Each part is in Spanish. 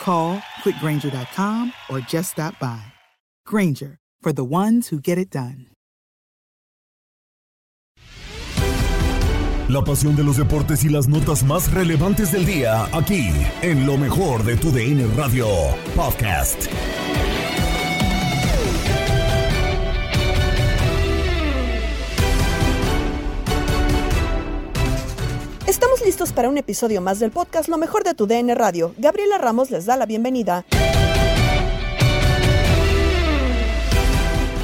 Call quickgranger.com or just stop by. Granger, for the ones who get it done. La pasión de los deportes y las notas más relevantes del día, aquí, en lo mejor de tu DN Radio Podcast. Estamos listos para un episodio más del podcast Lo mejor de tu DN Radio. Gabriela Ramos les da la bienvenida.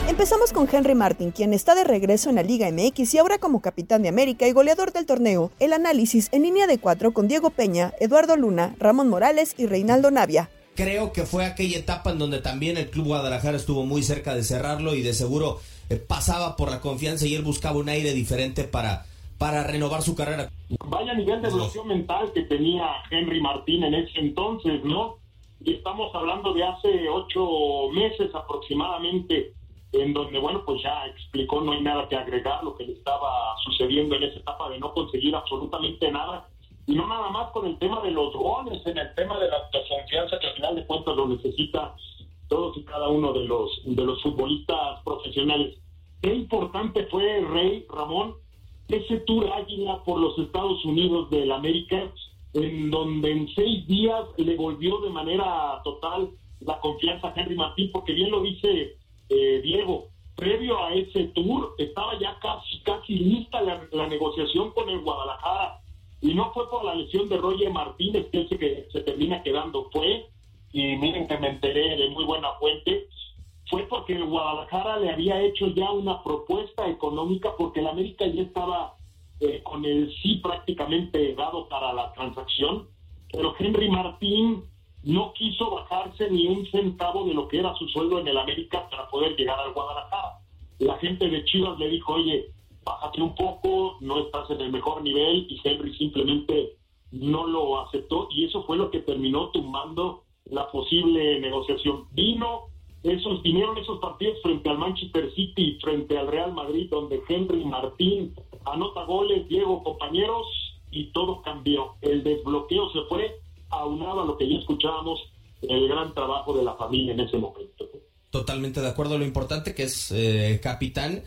Empezamos con Henry Martin, quien está de regreso en la Liga MX y ahora como capitán de América y goleador del torneo. El análisis en línea de cuatro con Diego Peña, Eduardo Luna, Ramón Morales y Reinaldo Navia. Creo que fue aquella etapa en donde también el Club Guadalajara estuvo muy cerca de cerrarlo y de seguro eh, pasaba por la confianza y él buscaba un aire diferente para, para renovar su carrera. Vaya nivel de evolución mental que tenía Henry Martín en ese entonces, ¿no? Y estamos hablando de hace ocho meses aproximadamente en donde, bueno, pues ya explicó, no hay nada que agregar, lo que le estaba sucediendo en esa etapa de no conseguir absolutamente nada, y no nada más con el tema de los goles, en el tema de la confianza que al final de cuentas lo necesita todos y cada uno de los, de los futbolistas profesionales. Qué importante fue Rey Ramón, ese tour águila por los Estados Unidos del América, en donde en seis días le volvió de manera total la confianza a Henry Martín, porque bien lo dice eh, Diego, previo a ese tour estaba ya casi, casi lista la, la, negociación con el Guadalajara y no fue por la lesión de Roger Martínez que se, se termina quedando, fue, y miren que me enteré de muy buena fuente, fue porque Guadalajara le había hecho ya una propuesta económica porque el América ya estaba eh, con el sí prácticamente dado para la transacción, pero Henry Martín no quiso bajarse ni un centavo de lo que era su sueldo en el América para poder llegar al Guadalajara. La gente de Chivas le dijo, oye, bájate un poco, no estás en el mejor nivel, y Henry simplemente no lo aceptó, y eso fue lo que terminó tumbando la posible negociación. Vino, esos, vinieron esos partidos frente al Manchester City frente al Real Madrid, donde Henry Martín anota goles, Diego, compañeros, y todo cambió. El desbloqueo se fue aunado a lo que ya escuchábamos, el gran trabajo de la familia en ese momento. Totalmente de acuerdo, lo importante que es, eh, capitán,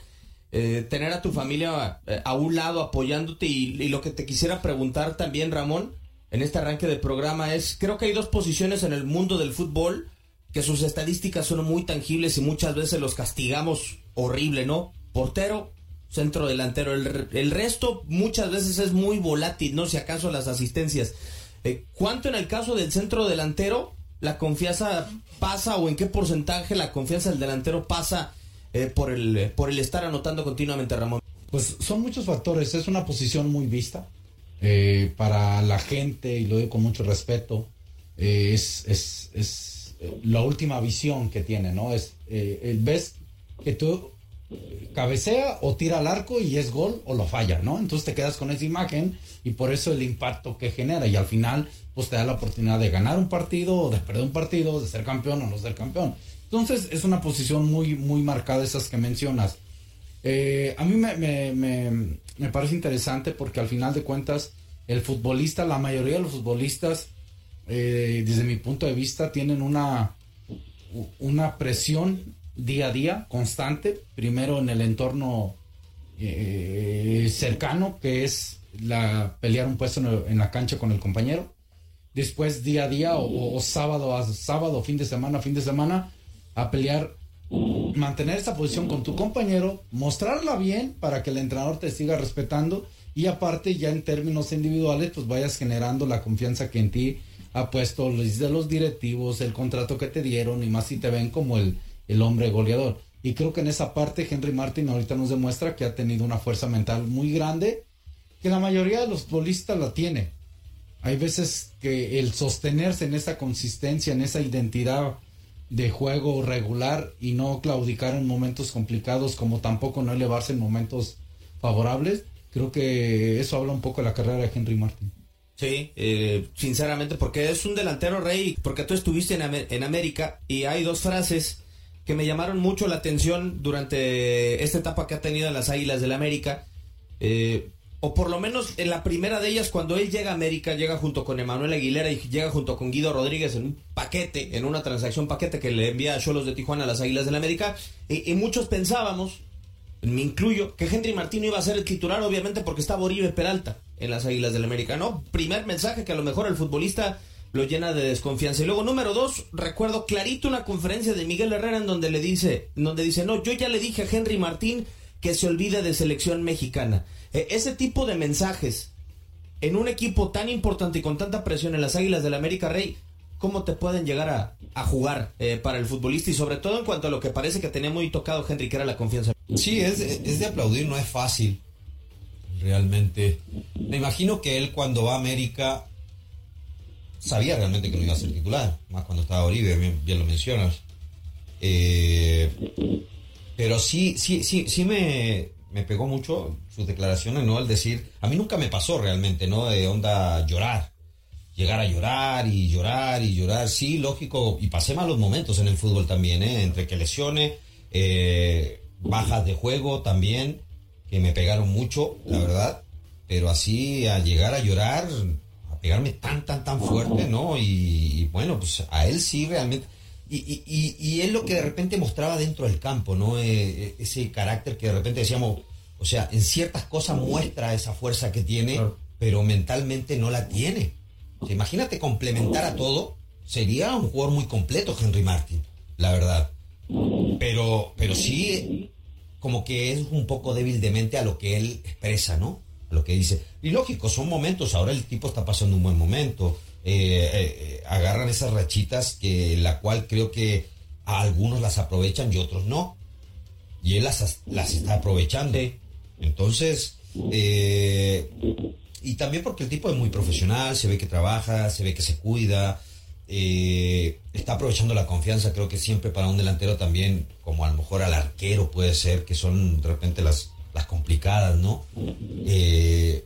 eh, tener a tu familia eh, a un lado apoyándote y, y, lo que te quisiera preguntar también, Ramón, en este arranque de programa es, creo que hay dos posiciones en el mundo del fútbol que sus estadísticas son muy tangibles y muchas veces los castigamos horrible, ¿no? Portero, centro delantero, el, resto muchas veces es muy volátil, ¿no? Si acaso las asistencias. Eh, ¿Cuánto en el caso del centro delantero la confianza pasa o en qué porcentaje la confianza del delantero pasa eh, por, el, por el estar anotando continuamente, Ramón? Pues son muchos factores, es una posición muy vista eh, para la gente, y lo digo con mucho respeto, es, es, es eh, la última visión que tiene, ¿no? Es, eh, ves que tú cabecea o tira al arco y es gol o lo falla, ¿no? Entonces te quedas con esa imagen y por eso el impacto que genera y al final pues te da la oportunidad de ganar un partido o de perder un partido, de ser campeón o no ser campeón. Entonces es una posición muy, muy marcada esas que mencionas. Eh, a mí me, me, me, me, parece interesante porque al final de cuentas el futbolista, la mayoría de los futbolistas, eh, desde mi punto de vista, tienen una, una presión día a día, constante, primero en el entorno eh, cercano, que es la pelear un puesto en, la cancha con el compañero, después día a día o, o sábado a sábado, fin de semana a fin de semana, a pelear mantener esa posición con tu compañero, mostrarla bien para que el entrenador te siga respetando y aparte ya en términos individuales pues vayas generando la confianza que en ti ha puesto los, de los directivos, el contrato que te dieron y más si te ven como el, el hombre goleador. Y creo que en esa parte Henry Martin ahorita nos demuestra que ha tenido una fuerza mental muy grande, que la mayoría de los futbolistas la tiene. Hay veces que el sostenerse en esa consistencia, en esa identidad de juego regular y no claudicar en momentos complicados como tampoco no elevarse en momentos favorables, creo que eso habla un poco de la carrera de Henry Martin. Sí, eh, sinceramente, porque es un delantero rey, porque tú estuviste en, en América y hay dos frases que me llamaron mucho la atención durante esta etapa que ha tenido en las Águilas del América. Eh, o por lo menos en la primera de ellas, cuando él llega a América, llega junto con Emanuel Aguilera y llega junto con Guido Rodríguez en un paquete, en una transacción paquete que le envía a Cholos de Tijuana a las Águilas del América. Y, y, muchos pensábamos, me incluyo, que Henry Martino iba a ser el titular, obviamente, porque estaba Oribe Peralta en las Águilas del América. No, primer mensaje que a lo mejor el futbolista lo llena de desconfianza. Y luego, número dos, recuerdo clarito una conferencia de Miguel Herrera en donde le dice, donde dice, no, yo ya le dije a Henry Martín que se olvide de selección mexicana. Eh, ese tipo de mensajes en un equipo tan importante y con tanta presión en las Águilas del América Rey, ¿cómo te pueden llegar a, a jugar eh, para el futbolista? Y sobre todo en cuanto a lo que parece que tenía muy tocado Henry, que era la confianza. Sí, es, es de aplaudir, no es fácil. Realmente. Me imagino que él cuando va a América sabía realmente que no iba a ser titular, más cuando estaba Oribe, bien, bien lo mencionas. Eh, pero sí, sí, sí, sí me, me pegó mucho sus declaraciones, ¿no? Al decir, a mí nunca me pasó realmente, ¿no? De onda llorar, llegar a llorar y llorar y llorar, sí, lógico, y pasé malos momentos en el fútbol también, ¿eh? Entre que lesiones, eh, bajas de juego también, que me pegaron mucho, la verdad, pero así a llegar a llorar, a pegarme tan, tan, tan fuerte, ¿no? Y, y bueno, pues a él sí realmente y, y, y, es lo que de repente mostraba dentro del campo, ¿no? Eh, ese carácter que de repente decíamos, o sea, en ciertas cosas muestra esa fuerza que tiene, pero mentalmente no la tiene. O sea, imagínate complementar a todo, sería un jugador muy completo Henry Martin, la verdad. Pero, pero sí, como que es un poco débil de mente a lo que él expresa, ¿no? A lo que dice. Y lógico, son momentos, ahora el tipo está pasando un buen momento. Eh, eh, agarran esas rachitas que la cual creo que a algunos las aprovechan y otros no. Y él las, las está aprovechando. Entonces, eh, y también porque el tipo es muy profesional, se ve que trabaja, se ve que se cuida, eh, está aprovechando la confianza, creo que siempre para un delantero también, como a lo mejor al arquero puede ser, que son de repente las, las complicadas, ¿no? Eh,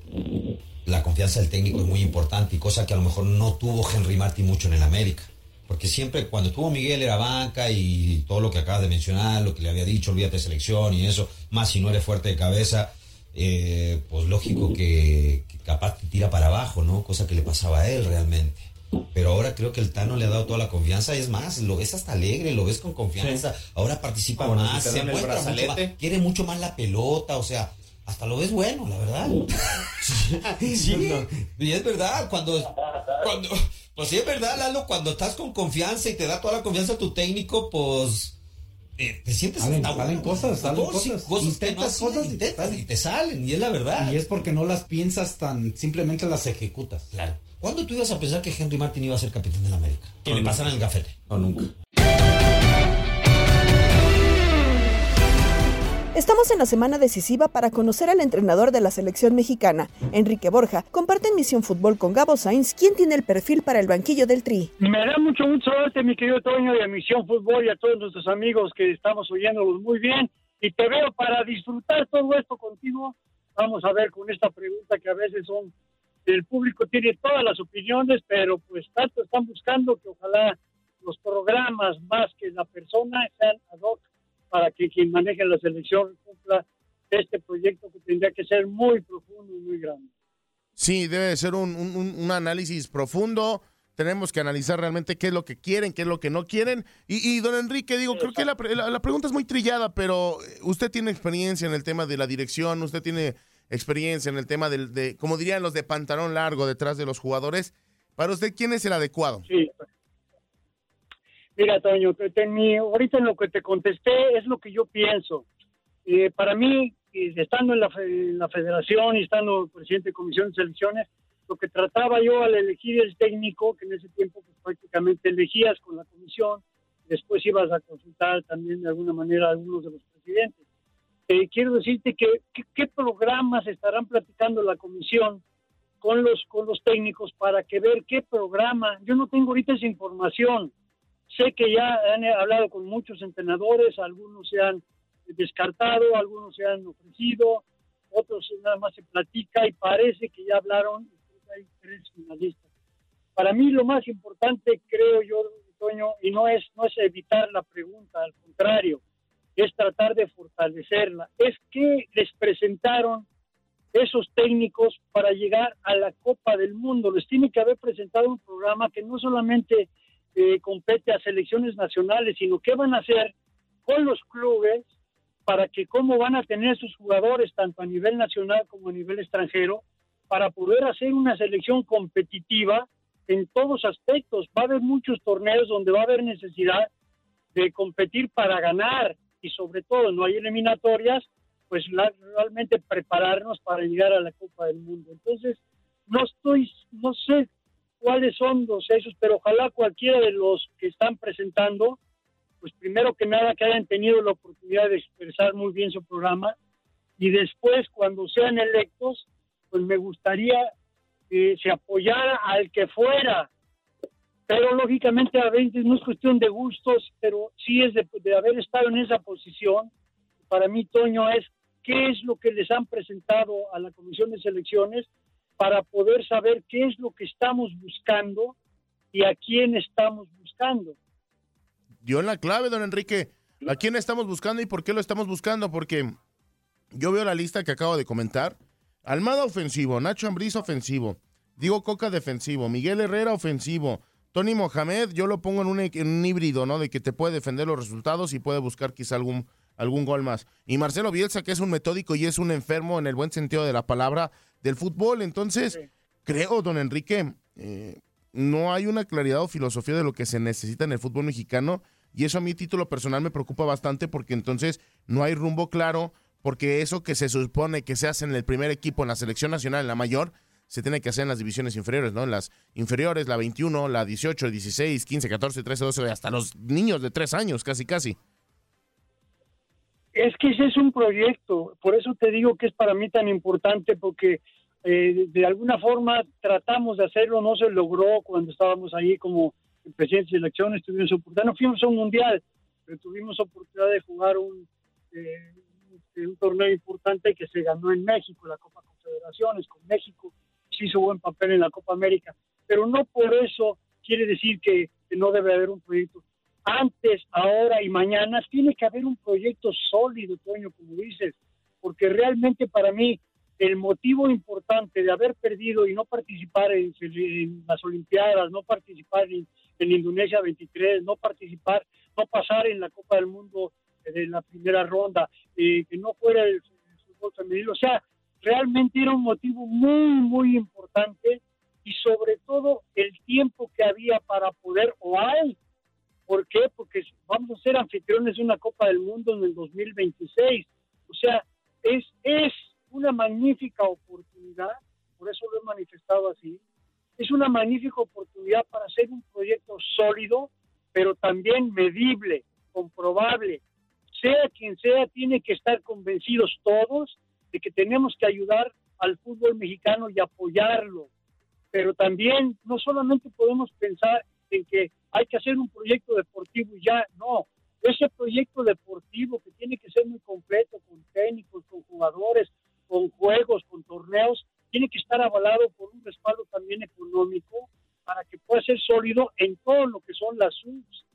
la confianza del técnico es muy importante y cosa que a lo mejor no tuvo Henry Martin mucho en el América. Porque siempre cuando tuvo Miguel era banca y todo lo que acabas de mencionar, lo que le había dicho, olvídate de selección y eso, más si no eres fuerte de cabeza, eh, pues lógico que, que, capaz te tira para abajo, ¿no? Cosa que le pasaba a él realmente. Pero ahora creo que el Tano le ha dado toda la confianza, es más, lo ves hasta alegre, lo ves con confianza, sí. ahora participa más, se mucho más, quiere mucho más la pelota, o sea, hasta lo ves bueno, la verdad. sí, y es verdad, cuando, cuando, pues sí es verdad, Lalo, cuando estás con confianza y te da toda la confianza a tu técnico, pues eh, te sientes salen, salen cosas, salen cosas, cosas intentas no cosas y te, y te salen, y es la verdad. Y es porque no las piensas tan, simplemente las ejecutas. Claro. ¿Cuándo tú ibas a pensar que Henry Martin iba a ser capitán de la América? Que no, le pasaran el gafete. No, nunca. Estamos en la semana decisiva para conocer al entrenador de la selección mexicana, Enrique Borja. Comparte en Misión Fútbol con Gabo Sainz, quien tiene el perfil para el banquillo del Tri. Me da mucho gusto verte, mi querido Toño, y a Misión Fútbol y a todos nuestros amigos que estamos oyéndolos muy bien. Y te veo para disfrutar todo esto contigo. Vamos a ver con esta pregunta que a veces son el público tiene todas las opiniones, pero pues tanto están buscando que ojalá los programas más que la persona sean ad hoc para que quien maneje la selección cumpla este proyecto que tendría que ser muy profundo y muy grande. Sí, debe ser un, un, análisis profundo. Tenemos que analizar realmente qué es lo que quieren, qué es lo que no quieren. Y, don Enrique, digo, creo que la, la, pregunta es muy trillada, pero usted tiene experiencia en el tema de la dirección, usted tiene experiencia en el tema del, de, como dirían los de pantalón largo detrás de los jugadores. Para usted, ¿quién es el adecuado? Sí, Mira, Toño, ahorita en lo que te contesté es lo que yo pienso. Eh, para mí, estando en la, federación y estando presidente de comisión de selecciones, lo que trataba yo al elegir el técnico, que en ese tiempo pues, prácticamente elegías con la comisión, después ibas a consultar también de alguna manera a algunos de los presidentes. Eh, quiero decirte que, qué programas estarán platicando la comisión con los con los técnicos para que ver qué programa. Yo no tengo ahorita esa información. Sé que ya han hablado con muchos entrenadores, algunos se han descartado, algunos se han ofrecido, otros nada más se platica y parece que ya hablaron, hay tres finalistas. Para mí lo más importante, creo yo, Toño, y no es, no es evitar la pregunta, al contrario, es tratar de fortalecerla, es que les presentaron esos técnicos para llegar a la Copa del Mundo. Les tiene que haber presentado un programa que no solamente compete a selecciones nacionales, sino qué van a hacer con los clubes para que cómo van a tener sus jugadores tanto a nivel nacional como a nivel extranjero para poder hacer una selección competitiva en todos aspectos. Va a haber muchos torneos donde va a haber necesidad de competir para ganar y sobre todo no hay eliminatorias, pues realmente prepararnos para llegar a la Copa del Mundo. Entonces, no estoy, no sé cuáles son los hechos, pero ojalá cualquiera de los que están presentando, pues primero que nada que hayan tenido la oportunidad de expresar muy bien su programa y después cuando sean electos, pues me gustaría que se apoyara al que fuera. Pero lógicamente a veces no es cuestión de gustos, pero sí es de, de haber estado en esa posición. Para mí, Toño, es qué es lo que les han presentado a la Comisión de Selecciones para poder saber qué es lo que estamos buscando y a quién estamos buscando. Dio la clave, don Enrique. ¿A quién estamos buscando y por qué lo estamos buscando? Porque yo veo la lista que acabo de comentar. Almada ofensivo, Nacho Ambriz ofensivo, Diego Coca defensivo, Miguel Herrera ofensivo, Tony Mohamed yo lo pongo en un, en un, híbrido, ¿no? De que te puede defender los resultados y puede buscar quizá algún, algún gol más. Y Marcelo Bielsa, que es un metódico y es un enfermo en el buen sentido de la palabra, del fútbol. Entonces, creo, don Enrique, eh, no hay una claridad o filosofía de lo que se necesita en el fútbol mexicano y eso a mi título personal me preocupa bastante porque entonces no hay rumbo claro, porque eso que se supone que se hace en el primer equipo, en la selección nacional, en la mayor, se tiene que hacer en las divisiones inferiores, ¿no? En las inferiores, la 21, la 18, 16, 15, 14, 13, 12, hasta los niños de 3 años, casi, casi. Es que ese es un proyecto, por eso te digo que es para mí tan importante, porque eh, de alguna forma tratamos de hacerlo, no se logró cuando estábamos ahí como presidente de selecciones, tuvimos oportunidad, no fuimos a un mundial, pero tuvimos oportunidad de jugar un, eh, un torneo importante que se ganó en México, la Copa Confederaciones, con México, se hizo buen papel en la Copa América, pero no por eso quiere decir que no debe haber un proyecto antes, ahora y mañana, tiene que haber un proyecto sólido, Toño, como dices, porque realmente para mí el motivo importante de haber perdido y no participar en, las Olimpiadas, no participar en, Indonesia 23, no participar, no pasar en la Copa del Mundo de la primera ronda, eh, que no fuera el, fútbol femenino, o sea, realmente era un motivo muy, muy importante y sobre todo el tiempo que había para poder, o hay, ¿Por qué? Porque vamos a ser anfitriones de una Copa del Mundo en el 2026. O sea, es, es una magnífica oportunidad, por eso lo he manifestado así, es una magnífica oportunidad para hacer un proyecto sólido, pero también medible, comprobable, sea quien sea, tiene que estar convencidos todos de que tenemos que ayudar al fútbol mexicano y apoyarlo. Pero también no solamente podemos pensar en que hay que hacer un proyecto deportivo y ya, no. Ese proyecto deportivo que tiene que ser muy completo, con técnicos, con jugadores, con juegos, con torneos, tiene que estar avalado por un respaldo también económico para que pueda ser sólido en todo lo que son las subs.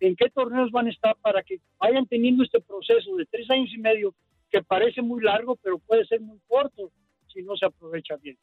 En qué torneos van a estar para que vayan teniendo este proceso de tres años y medio que parece muy largo, pero puede ser muy corto si no se aprovecha bien.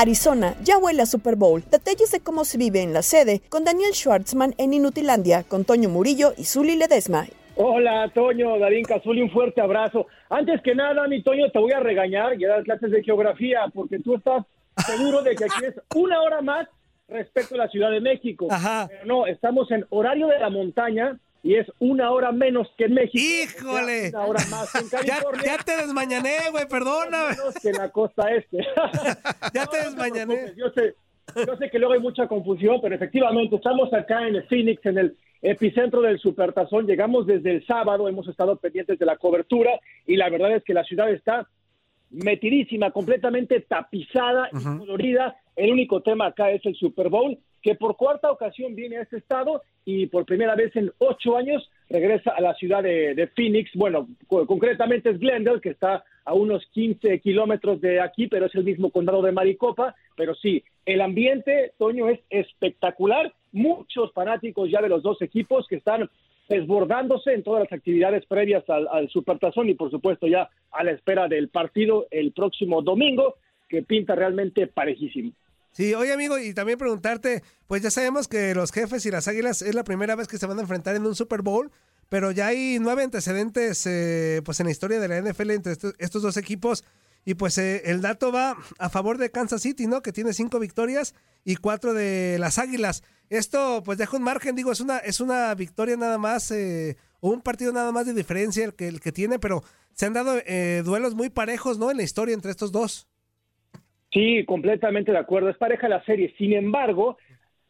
Arizona ya huele a Super Bowl. Detalles de cómo se vive en la sede con Daniel Schwartzman en Inutilandia, con Toño Murillo y Zuli Ledesma. Hola, Toño, Darín Cazuli, un fuerte abrazo. Antes que nada, mi Toño, te voy a regañar y a dar clases de geografía, porque tú estás seguro de que aquí es una hora más respecto a la Ciudad de México. Pero no, estamos en horario de la montaña y es una hora menos que en México. ¡Híjole! Una hora más en California. Ya, ya te desmañané, güey, perdóname. Menos que en la costa este. ya te desmañané. Yo sé, yo sé que luego hay mucha confusión, pero efectivamente estamos acá en Phoenix, en el epicentro del Supertazón. Llegamos desde el sábado, hemos estado pendientes de la cobertura y la verdad es que la ciudad está metidísima, completamente tapizada y colorida. El único tema acá es el Super Bowl, que por cuarta ocasión viene a este estado y por primera vez en ocho años regresa a la ciudad de, Phoenix. Bueno, concretamente es Glendale, que está a unos 15 kilómetros de aquí, pero es el mismo condado de Maricopa. Pero sí, el ambiente, Toño, es espectacular. Muchos fanáticos ya de los dos equipos que están desbordándose en todas las actividades previas al, al Supertazón y por supuesto ya a la espera del partido el próximo domingo, que pinta realmente parejísimo. Sí, oye amigo, y también preguntarte, pues ya sabemos que los jefes y las águilas es la primera vez que se van a enfrentar en un Super Bowl, pero ya hay nueve antecedentes eh, pues en la historia de la NFL entre estos, dos equipos. Y pues eh, el dato va a favor de Kansas City, ¿no? Que tiene cinco victorias y cuatro de las Águilas. Esto pues deja un margen, digo, es una, es una victoria nada más, eh, o un partido nada más de diferencia el que, el que tiene, pero se han dado duelos muy parejos, ¿no? En la historia entre estos dos. Sí, completamente de acuerdo. Es pareja la serie. Sin embargo,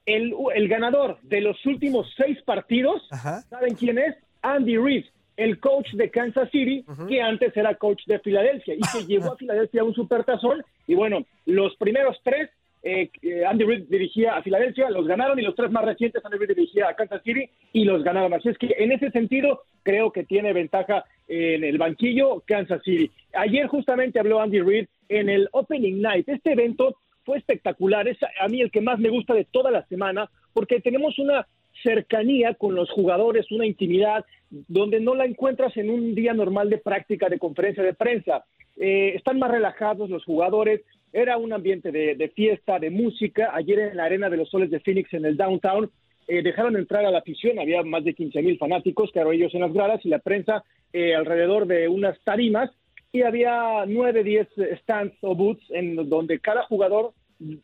el, el ganador de los últimos seis partidos, ¿saben quién es? Andy Reid, el coach de Kansas City, que antes era coach de Filadelfia y que llevó a Filadelfia a un supertazón. Y bueno, los primeros tres, eh, eh, Andy Reid dirigía a Filadelfia, los ganaron, y los tres más recientes, Andy Reid dirigía a Kansas City y los ganaron. Así es que en ese sentido, creo que tiene ventaja en el banquillo Kansas City. Ayer justamente habló Andy Reid en el Opening Night. Este evento fue espectacular, es a mí el que más me gusta de toda la semana, porque tenemos una cercanía con los jugadores, una intimidad donde no la encuentras en un día normal de práctica, de conferencia de prensa. Eh, están más relajados los jugadores, era un ambiente de, fiesta, de música. Ayer en la Arena de los Soles de Phoenix, en el downtown, eh, dejaron entrar a la afición, había más de 15 mil fanáticos, claro, ellos en las gradas y la prensa eh, alrededor de unas tarimas y había nueve, diez stands o booths en donde cada jugador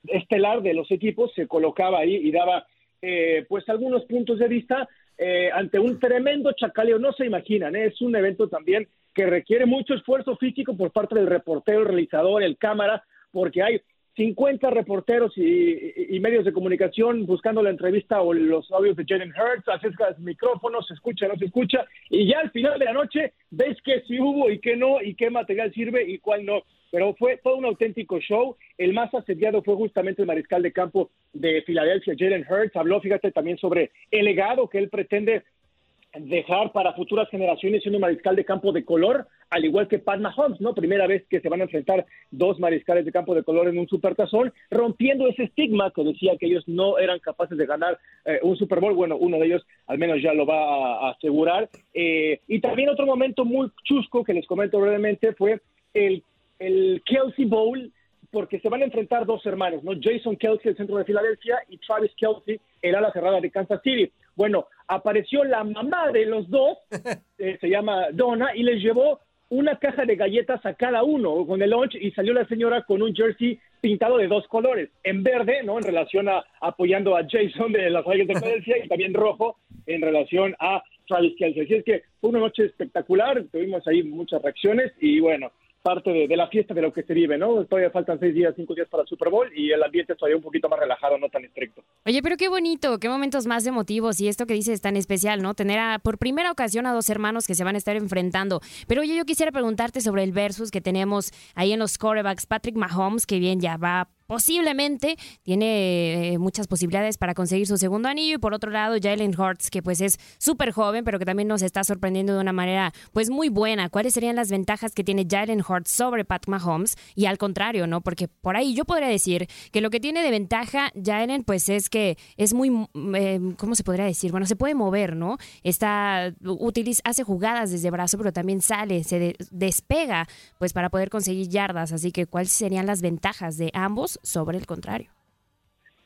estelar de los equipos se colocaba ahí y daba eh, pues algunos puntos de vista eh, ante un tremendo chacaleo. No se imaginan, ¿eh? es un evento también que requiere mucho esfuerzo físico por parte del reportero, el realizador, el cámara, porque hay 50 reporteros y, medios de comunicación buscando la entrevista o los audios de Jalen Hurts, acerca de micrófonos, se escucha, no se escucha, y ya al final de la noche ves que sí hubo y qué no, y qué material sirve y cuál no. Pero fue todo un auténtico show. El más asediado fue justamente el mariscal de campo de Filadelfia, Jalen Hurts. Habló, fíjate, también sobre el legado que él pretende dejar para futuras generaciones siendo un mariscal de campo de color, al igual que Pat Mahomes, ¿no? Primera vez que se van a enfrentar dos mariscales de campo de color en un supertazón, rompiendo ese estigma que decía que ellos no eran capaces de ganar eh, un Super Bowl. Bueno, uno de ellos al menos ya lo va a, asegurar. Eh, y también otro momento muy chusco que les comento brevemente fue el, el Kelsey Bowl, porque se van a enfrentar dos hermanos, ¿no? Jason Kelsey, el centro de Filadelfia, y Travis Kelsey, el ala cerrada de Kansas City. Bueno, apareció la mamá de los dos, eh, se llama Donna, y les llevó una caja de galletas a cada uno con el lunch y salió la señora con un jersey pintado de dos colores, en verde, ¿no? En relación a apoyando a Jason de las Reyes de Filadelfia y también rojo en relación a Travis Kelsey. Así es que fue una noche espectacular, tuvimos ahí muchas reacciones y bueno, parte de, la fiesta de lo que se vive, ¿no? Todavía faltan seis días, cinco días para el Super Bowl y el ambiente es todavía un poquito más relajado, no tan estricto. Oye, pero qué bonito, qué momentos más emotivos y esto que dices es tan especial, ¿no? Tener a, por primera ocasión a dos hermanos que se van a estar enfrentando. Pero oye, yo quisiera preguntarte sobre el versus que tenemos ahí en los quarterbacks, Patrick Mahomes, que bien ya va posiblemente tiene eh, muchas posibilidades para conseguir su segundo anillo y por otro lado Jalen Hurts que pues es súper joven pero que también nos está sorprendiendo de una manera pues muy buena. ¿Cuáles serían las ventajas que tiene Jalen Hurts sobre Pat Mahomes? Y al contrario, ¿no? Porque por ahí yo podría decir que lo que tiene de ventaja Jalen pues es que es muy, eh, ¿cómo se podría decir? Bueno, se puede mover, ¿no? Está, utiliza, hace jugadas desde brazo pero también sale, se despega pues para poder conseguir yardas. Así que ¿cuáles serían las ventajas de ambos? Sobre el contrario.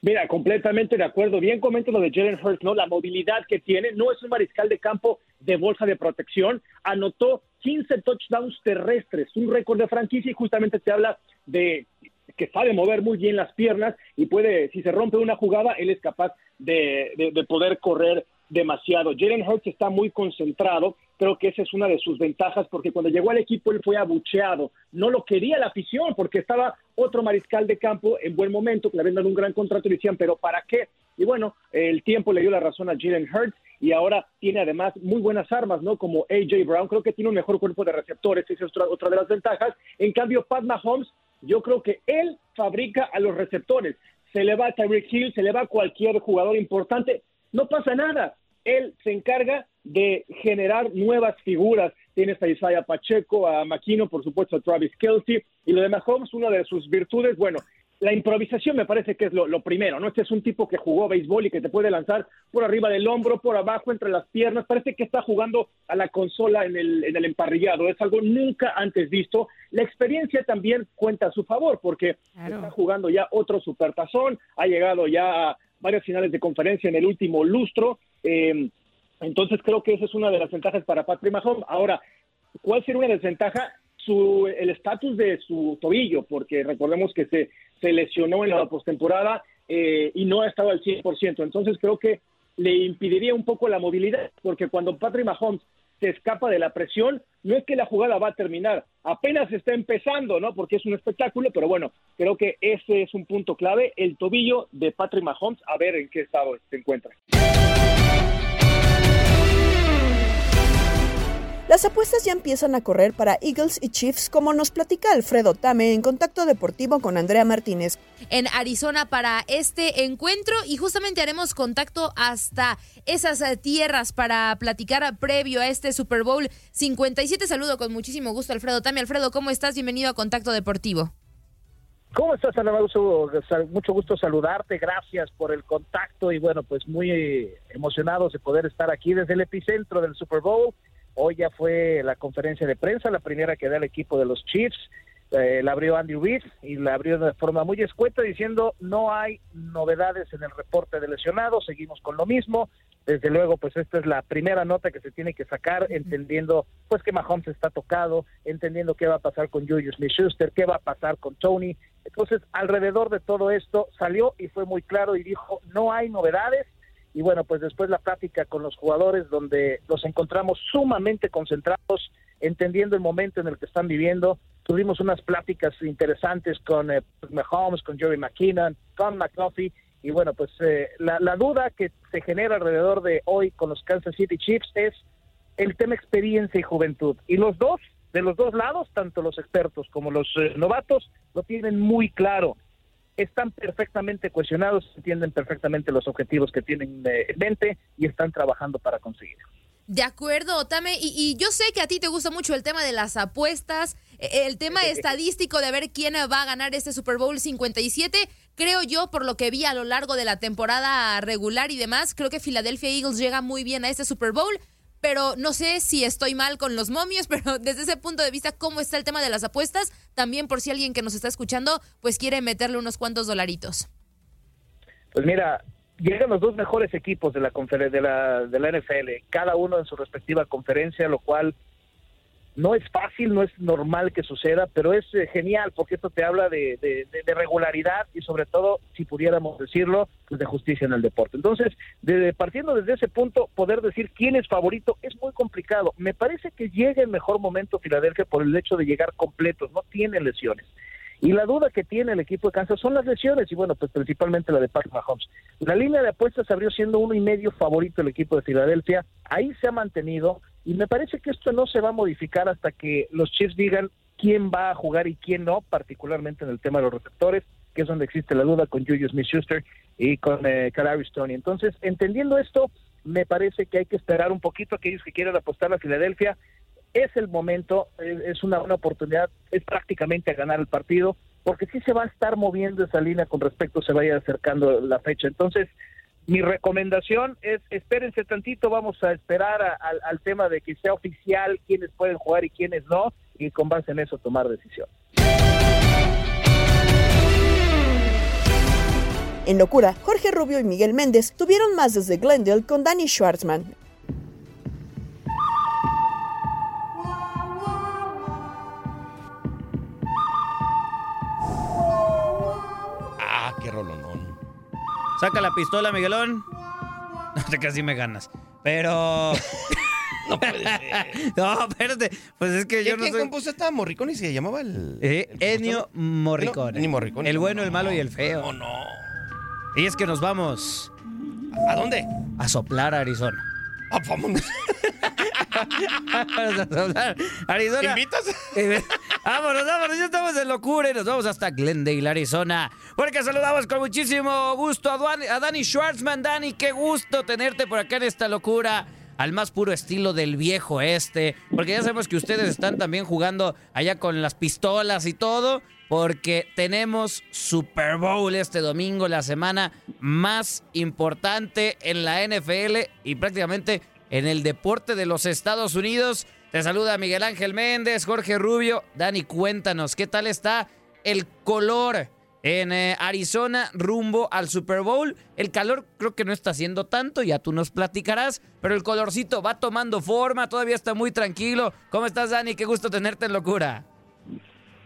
Mira, completamente de acuerdo. Bien comento lo de Jalen Hurts, ¿no? La movilidad que tiene. No es un mariscal de campo de bolsa de protección. Anotó 15 touchdowns terrestres, un récord de franquicia y justamente te habla de que sabe mover muy bien las piernas y puede, si se rompe una jugada, él es capaz de, de poder correr demasiado. Jalen Hurts está muy concentrado, creo que esa es una de sus ventajas porque cuando llegó al equipo él fue abucheado, no lo quería la afición porque estaba otro mariscal de campo en buen momento, que le dado un gran contrato y decían, pero ¿para qué? Y bueno, el tiempo le dio la razón a Jalen Hurts y ahora tiene además muy buenas armas, ¿no? Como AJ Brown, creo que tiene un mejor cuerpo de receptores, esa es otra, otra de las ventajas. En cambio, Pat Mahomes, yo creo que él fabrica a los receptores. Se le va a Tyreek Hill, se le va a cualquier jugador importante, no pasa nada él se encarga de generar nuevas figuras. Tienes a Isaiah Pacheco, a Maquino, por supuesto a Travis Kelsey, y lo de Mahomes, una de sus virtudes, bueno, la improvisación me parece que es lo, primero, ¿no? Este es un tipo que jugó béisbol y que te puede lanzar por arriba del hombro, por abajo, entre las piernas. Parece que está jugando a la consola en el, en el emparrillado. Es algo nunca antes visto. La experiencia también cuenta a su favor porque está jugando ya otro supertazón, ha llegado ya a varias finales de conferencia en el último lustro. Eh, entonces creo que esa es una de las ventajas para Patrick Mahomes. Ahora, ¿cuál sería una desventaja? Su, el estatus de su tobillo, porque recordemos que se, se lesionó en la postemporada eh, y no ha estado al 100%. Entonces creo que le impediría un poco la movilidad, porque cuando Patrick Mahomes se escapa de la presión, no es que la jugada va a terminar, apenas está empezando, ¿no? Porque es un espectáculo, pero bueno, creo que ese es un punto clave, el tobillo de Patrick Mahomes, a ver en qué estado se encuentra. Las apuestas ya empiezan a correr para Eagles y Chiefs, como nos platica Alfredo Tame en contacto deportivo con Andrea Martínez. En Arizona para este encuentro y justamente haremos contacto hasta esas eh, tierras para platicar previo a este Super Bowl 57. Saludo con muchísimo gusto Alfredo Tame. Alfredo, ¿cómo estás? Bienvenido a Contacto Deportivo. ¿Cómo estás, Ana? Mucho gusto saludarte, gracias por el contacto y bueno, pues muy emocionados de poder estar aquí desde el epicentro del Super Bowl Hoy ya fue la conferencia de prensa, la primera que da el equipo de los Chiefs. Eh, la abrió Andy Reid y la abrió de forma muy escueta diciendo no hay novedades en el reporte de lesionados, seguimos con lo mismo. Desde luego, pues esta es la primera nota que se tiene que sacar, entendiendo pues que Mahomes está tocado, entendiendo qué va a pasar con Julius Smith-Schuster, qué va a pasar con Tony. Entonces, alrededor de todo esto salió y fue muy claro y dijo no hay novedades y bueno, pues después la plática con los jugadores donde los encontramos sumamente concentrados, entendiendo el momento en el que están viviendo. Tuvimos unas pláticas interesantes con eh, Mahomes, con Jerry McKinnon, con McCluffy, y bueno, pues eh, la, duda que se genera alrededor de hoy con los Kansas City Chiefs es el tema experiencia y juventud. Y los dos, de los dos lados, tanto los expertos como los eh, novatos, lo tienen muy claro están perfectamente cuestionados, entienden perfectamente los objetivos que tienen eh, en mente y están trabajando para conseguir. De acuerdo, Otame. Y, yo sé que a ti te gusta mucho el tema de las apuestas, e, el tema estadístico de ver quién va a ganar este Super Bowl 57. Creo yo, por lo que vi a lo largo de la temporada regular y demás, creo que Philadelphia Eagles llega muy bien a este Super Bowl pero no sé si estoy mal con los momios, pero desde ese punto de vista, ¿cómo está el tema de las apuestas? También por si alguien que nos está escuchando, pues quiere meterle unos cuantos dolaritos. Pues mira, llegan los dos mejores equipos de la, de la, de la NFL, cada uno en su respectiva conferencia, lo cual No es fácil, no es normal que suceda, pero es eh, genial porque esto te habla de, de- de- regularidad y sobre todo, si pudiéramos decirlo, pues de justicia en el deporte. Entonces, de- partiendo desde ese punto, poder decir quién es favorito es muy complicado. Me parece que llega en mejor momento Filadelfia por el hecho de llegar completos, no tiene lesiones. Y la duda que tiene el equipo de Kansas son las lesiones, y bueno, pues principalmente la de Patrick Mahomes. La línea de apuestas abrió siendo uno y medio favorito el equipo de Filadelfia, ahí se ha mantenido, y me parece que esto no se va a modificar hasta que los Chiefs digan quién va a jugar y quién no, particularmente en el tema de los receptores, que es donde existe la duda con Julius Smith-Schuster y con eh, Toney. Entonces, entendiendo esto, me parece que hay que esperar un poquito aquellos que quieran apostar a Filadelfia, es el momento, es una buena oportunidad, es prácticamente a ganar el partido, porque sí se va a estar moviendo esa línea con respecto se vaya acercando la fecha. Entonces, mi recomendación es espérense tantito, vamos a esperar al- tema de que sea oficial quiénes pueden jugar y quiénes no, y con base en eso tomar decisión. En locura, Jorge Rubio y Miguel Méndez tuvieron más desde Glendale con Danny Schwartzman. Saca la pistola, Miguelón. No sé, casi me ganas. Pero. no puede ser. no, espérate. Pues es que yo no ¿Quién soy. compuso esta Morricone y se llamaba el. Eh, el Ennio? Morricone. Ennio Morricone. El bueno, el malo y el feo. No, no. Y es que nos vamos ¿A dónde? a soplar a Arizona. Ah, vámonos. Vamos a soplar Arizona. ¿Me invitas? Vámonos, vámonos, ya estamos en locura y nos vamos hasta Glendale, Arizona. Porque saludamos con muchísimo gusto a, Duan- a Dani Schwartzman. Dani, qué gusto tenerte por acá en esta locura. Al más puro estilo del viejo este. Porque ya sabemos que ustedes están también jugando allá con las pistolas y todo. Porque tenemos Super Bowl este domingo, la semana más importante en la NFL y prácticamente en el deporte de los Estados Unidos. Te saluda Miguel Ángel Méndez, Jorge Rubio. Dani, cuéntanos, ¿qué tal está el color en eh, Arizona rumbo al Super Bowl? El calor creo que no está haciendo tanto, ya tú nos platicarás, pero el colorcito va tomando forma, todavía está muy tranquilo. ¿Cómo estás, Dani? Qué gusto tenerte en locura.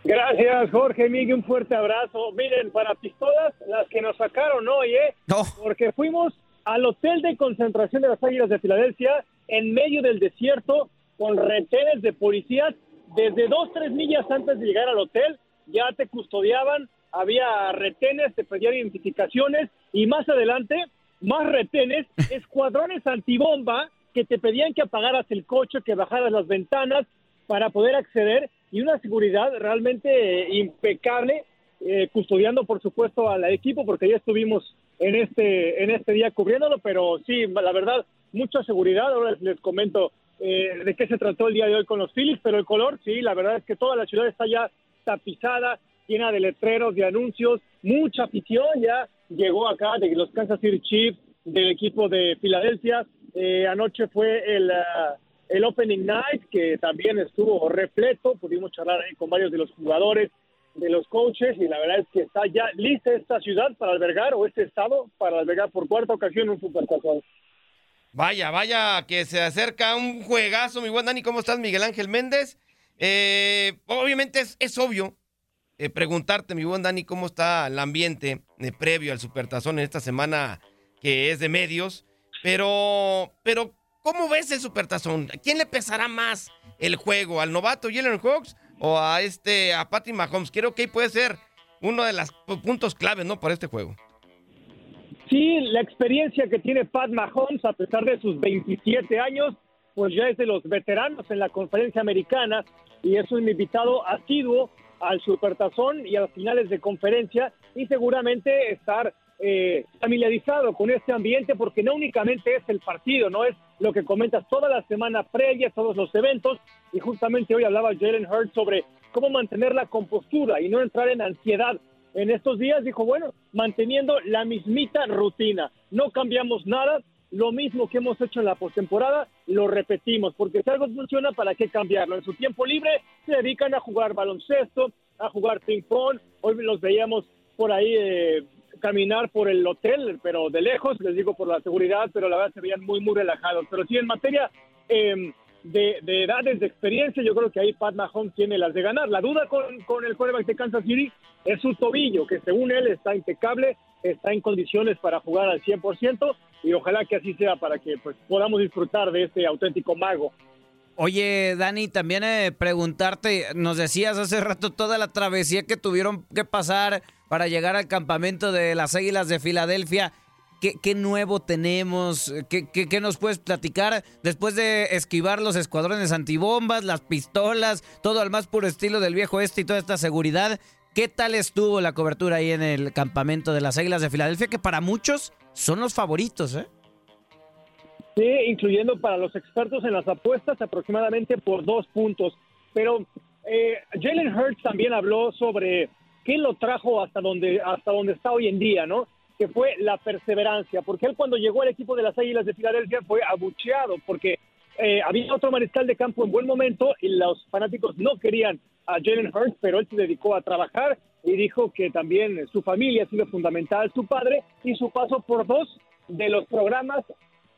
Gracias, Jorge Miguel, un fuerte abrazo. Miren, para pistolas, las que nos sacaron hoy, ¿eh? Porque fuimos al hotel de concentración de las Águilas de Filadelfia, en medio del desierto, con retenes de policías. Desde dos, tres millas antes de llegar al hotel, ya te custodiaban, había retenes, te pedían identificaciones, y más adelante, más retenes, escuadrones antibomba que te pedían que apagaras el coche, que bajaras las ventanas para poder acceder y una seguridad realmente eh, impecable, eh, custodiando por supuesto al equipo porque ya estuvimos en este en este día cubriéndolo, pero sí, la verdad, mucha seguridad. Ahora les, comento eh, de qué se trató el día de hoy con los Phillies, pero el color, sí, la verdad es que toda la ciudad está ya tapizada, llena de letreros, de anuncios, mucha afición ya llegó acá de los Kansas City Chiefs, del equipo de Filadelfia. Eh, anoche fue el, ah, el Opening Night, que también estuvo repleto. Pudimos charlar con varios de los jugadores, de los coaches, y la verdad es que está ya lista esta ciudad para albergar, o este estado, para albergar por cuarta ocasión un supertazón. Vaya, vaya, que se acerca un juegazo, mi buen Dani. ¿Cómo estás, Miguel Ángel Méndez? Eh, obviamente es, es obvio eh, preguntarte, mi buen Dani, cómo está el ambiente eh, previo al Supertazón en esta semana que es de medios. Pero, pero, ¿cómo ves el Supertazón? ¿A quién le pesará más el juego? ¿Al novato Jalen Hawks o a este, a Patrick Mahomes? Creo que puede ser uno de los puntos claves, ¿no? Para este juego. Sí, la experiencia que tiene Pat Mahomes, a pesar de sus 27 años, pues ya es de los veteranos en la conferencia americana y es un invitado asiduo al Supertazón y a las finales de conferencia y seguramente estar eh, familiarizado con este ambiente porque no únicamente es el partido, no es lo que comentas toda la semana previa, todos los eventos y justamente hoy hablaba Jalen Hurts sobre cómo mantener la compostura y no entrar en ansiedad. En estos días dijo, bueno, manteniendo la mismita rutina, no cambiamos nada, lo mismo que hemos hecho en la postemporada, lo repetimos, porque si algo funciona, ¿para qué cambiarlo? En su tiempo libre se dedican a jugar baloncesto, a jugar ping-pong, hoy los veíamos por ahí eh, caminar por el hotel, pero de lejos, les digo por la seguridad, pero la verdad se veían muy, muy relajados. Pero sí, en materia eh, de, de edades, de experiencia, yo creo que ahí Pat Mahomes tiene las de ganar. La duda con, con el quarterback de Kansas City es su tobillo, que según él está impecable, está en condiciones para jugar al 100% y ojalá que así sea para que pues, podamos disfrutar de este auténtico mago. Oye, Dani, también eh, preguntarte, nos decías hace rato toda la travesía que tuvieron que pasar para llegar al campamento de las Águilas de Filadelfia. ¿Qué, nuevo tenemos? ¿Qué, qué, qué nos puedes platicar después de esquivar los escuadrones antibombas, las pistolas, todo al más puro estilo del viejo este y toda esta seguridad? ¿Qué tal estuvo la cobertura ahí en el campamento de las Águilas de Filadelfia? Que para muchos son los favoritos, ¿eh? Sí, incluyendo para los expertos en las apuestas aproximadamente por dos puntos. Pero eh, Jalen Hurts también habló sobre qué lo trajo hasta donde, hasta donde está hoy en día, ¿no? Que fue la perseverancia, porque él cuando llegó al equipo de las Águilas de Filadelfia fue abucheado, porque eh, había otro mariscal de campo en buen momento y los fanáticos no querían a Jalen Hurts, pero él se dedicó a trabajar y dijo que también su familia ha sido fundamental, su padre y su paso por dos de los programas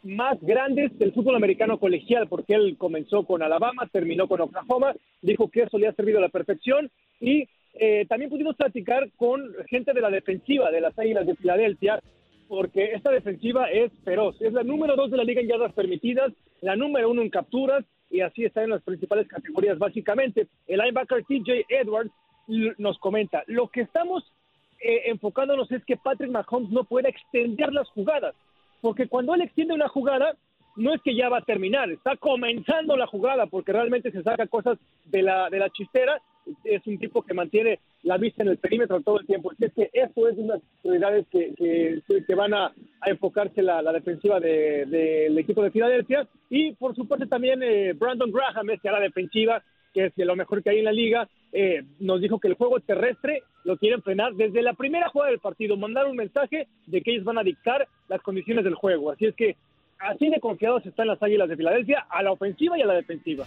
más grandes del fútbol americano colegial, porque él comenzó con Alabama, terminó con Oklahoma, dijo que eso le ha servido a la perfección y eh, también pudimos platicar con gente de la defensiva de las Águilas de Filadelfia, porque esta defensiva es feroz, es la número dos de la liga en yardas permitidas, la número uno en capturas y así está en las principales categorías básicamente. El linebacker TJ Edwards nos comenta, lo que estamos eh, enfocándonos es que Patrick Mahomes no pueda extender las jugadas porque cuando él extiende una jugada, no es que ya va a terminar, está comenzando la jugada, porque realmente se saca cosas de la, de la chistera, es un tipo que mantiene la vista en el perímetro todo el tiempo. Es que eso es una de las prioridades que, que, van a, enfocarse la, defensiva del de, equipo de Filadelfia. Y por supuesto también eh, Brandon Graham es que la defensiva, que es lo mejor que hay en la liga, eh, nos dijo que el juego terrestre lo quieren frenar desde la primera jugada del partido, mandar un mensaje de que ellos van a dictar las condiciones del juego. Así es que así de confiados están las Águilas de Filadelfia a la ofensiva y a la defensiva.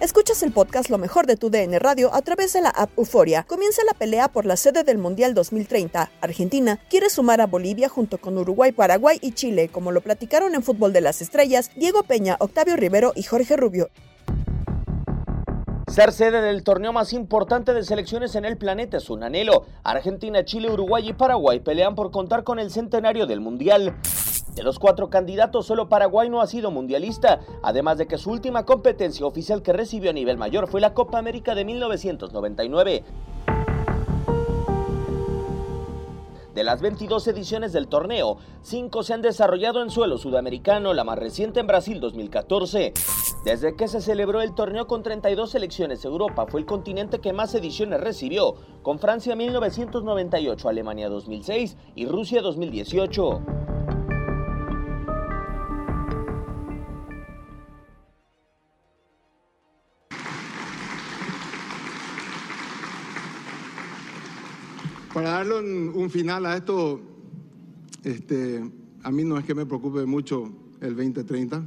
Escuchas el podcast Lo mejor de tu DN Radio a través de la app Euforia. Comienza la pelea por la sede del Mundial 2030. Argentina quiere sumar a Bolivia junto con Uruguay, Paraguay y Chile, como lo platicaron en Fútbol de las Estrellas Diego Peña, Octavio Rivero y Jorge Rubio. Ser sede del torneo más importante de selecciones en el planeta es un anhelo. Argentina, Chile, Uruguay y Paraguay pelean por contar con el centenario del Mundial. De los cuatro candidatos, solo Paraguay no ha sido mundialista, además de que su última competencia oficial que recibió a nivel mayor fue la Copa América de 1999. De las 22 ediciones del torneo, 5 se han desarrollado en suelo sudamericano, la más reciente en Brasil 2014. Desde que se celebró el torneo con 32 selecciones, Europa fue el continente que más ediciones recibió, con Francia 1998, Alemania 2006 y Rusia 2018. Para darle un, final a esto, este, a mí no es que me preocupe mucho el 2030.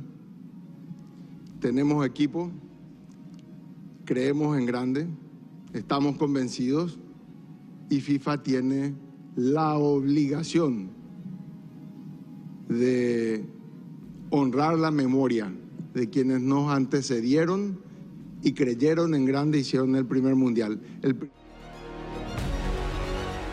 Tenemos equipo, creemos en grande, estamos convencidos y FIFA tiene la obligación de honrar la memoria de quienes nos antecedieron y creyeron en grande hicieron el primer mundial.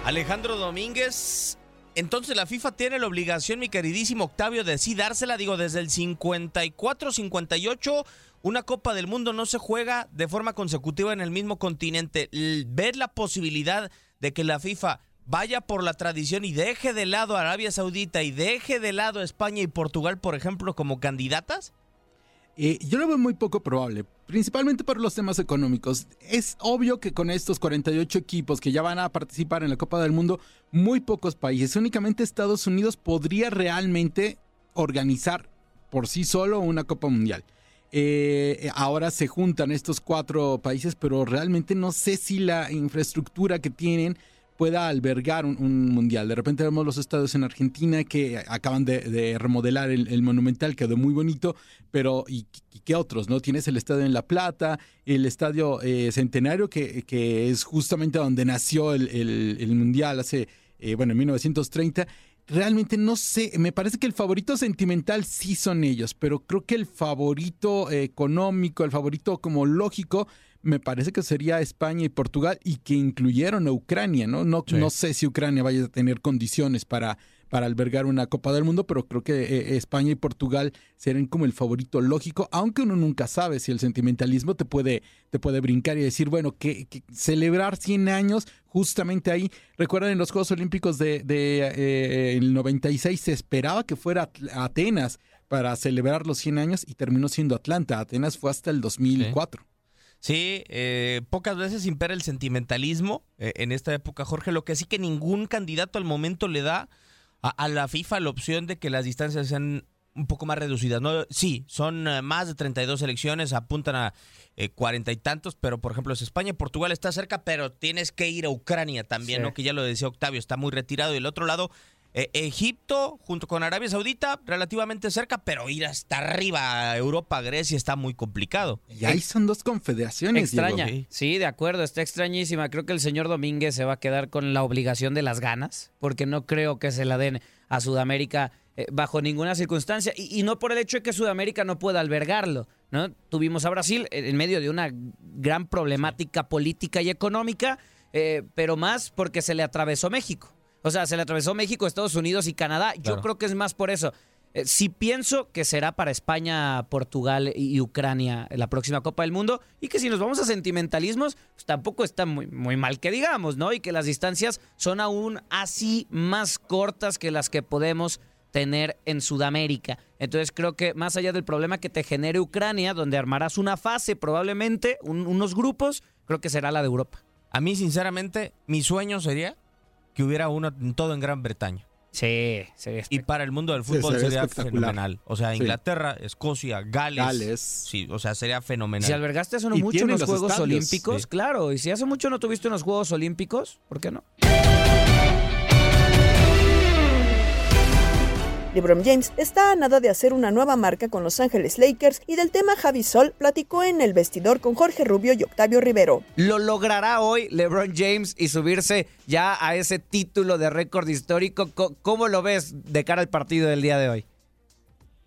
Alejandro Domínguez. Entonces la FIFA tiene la obligación, mi queridísimo Octavio, de sí dársela, digo, desde el 54-58, una Copa del Mundo no se juega de forma consecutiva en el mismo continente. Ver la posibilidad de que la FIFA vaya por la tradición y deje de lado a Arabia Saudita y deje de lado a España y Portugal, por ejemplo, como candidatas? Eh, yo lo veo muy poco probable, principalmente por los temas económicos. Es obvio que con estos 48 equipos que ya van a participar en la Copa del Mundo, muy pocos países, únicamente Estados Unidos podría realmente organizar por sí solo una Copa Mundial. Eh, ahora se juntan estos cuatro países, pero realmente no sé si la infraestructura que tienen pueda albergar un, mundial. De repente vemos los estadios en Argentina que acaban de, remodelar el, Monumental, quedó muy bonito, pero ¿y, qué otros? no Tienes el estadio en La Plata, el estadio eh, Centenario, que, que, es justamente donde nació el, mundial hace, eh, bueno, en 1930 realmente no sé, me parece que el favorito sentimental sí son ellos, pero creo que el favorito económico, el favorito como lógico, me parece que sería España y Portugal y que incluyeron a Ucrania, ¿no? No, no sé si Ucrania vaya a tener condiciones para, para albergar una Copa del Mundo, pero creo que eh, España y Portugal serán como el favorito lógico, aunque uno nunca sabe si el sentimentalismo te puede, te puede brincar y decir, bueno, que, celebrar 100 años, justamente ahí, recuerdan en los Juegos Olímpicos de, de el 96 se esperaba que fuera Atenas para celebrar los 100 años y terminó siendo Atlanta. Atenas fue hasta el 2004. Sí, eh, pocas veces impera el sentimentalismo eh, en esta época, Jorge. Lo que sí que ningún candidato al momento le da a, la FIFA la opción de que las distancias sean un poco más reducidas. ¿no? Sí, son eh, más de 32 elecciones, apuntan a cuarenta y tantos, pero por ejemplo es España y Portugal está cerca, pero tienes que ir a Ucrania también, ¿no? que ya lo decía Octavio, está muy retirado. Y el otro lado, eh, Egipto junto con Arabia Saudita relativamente cerca, pero ir hasta arriba Europa, Grecia está muy complicado. Y ahí son dos confederaciones. Extraña. Sí, de acuerdo, está extrañísima. Creo que el señor Domínguez se va a quedar con la obligación de las ganas, porque no creo que se la den a Sudamérica eh, bajo ninguna circunstancia. Y, no por el hecho de que Sudamérica no pueda albergarlo. ¿no? Tuvimos a Brasil en medio de una gran problemática política y económica, eh, pero más porque se le atravesó México. O sea, se le atravesó México, Estados Unidos y Canadá. Yo creo que es más por eso. Eh, sí pienso que será para España, Portugal y Ucrania la próxima Copa del Mundo y que si nos vamos a sentimentalismos, pues tampoco está muy, muy mal que digamos, ¿no? Y que las distancias son aún así más cortas que las que podemos tener en Sudamérica. Entonces creo que más allá del problema que te genere Ucrania, donde armarás una fase probablemente, unos grupos, creo que será la de Europa. A mí, sinceramente, mi sueño sería que hubiera uno en todo en Gran Bretaña. Sí, sería Y para el mundo del fútbol sería, fenomenal. O sea, Inglaterra, Escocia, Gales. Gales. Sí, o sea, sería fenomenal. Si albergaste hace no mucho en los, Juegos Olímpicos, claro. Y si hace mucho no tuviste unos Juegos Olímpicos, ¿por qué no? LeBron James está a nada de hacer una nueva marca con Los Ángeles Lakers y del tema Javi Sol platicó en el vestidor con Jorge Rubio y Octavio Rivero. ¿Lo logrará hoy LeBron James y subirse ya a ese título de récord histórico? ¿Cómo lo ves de cara al partido del día de hoy?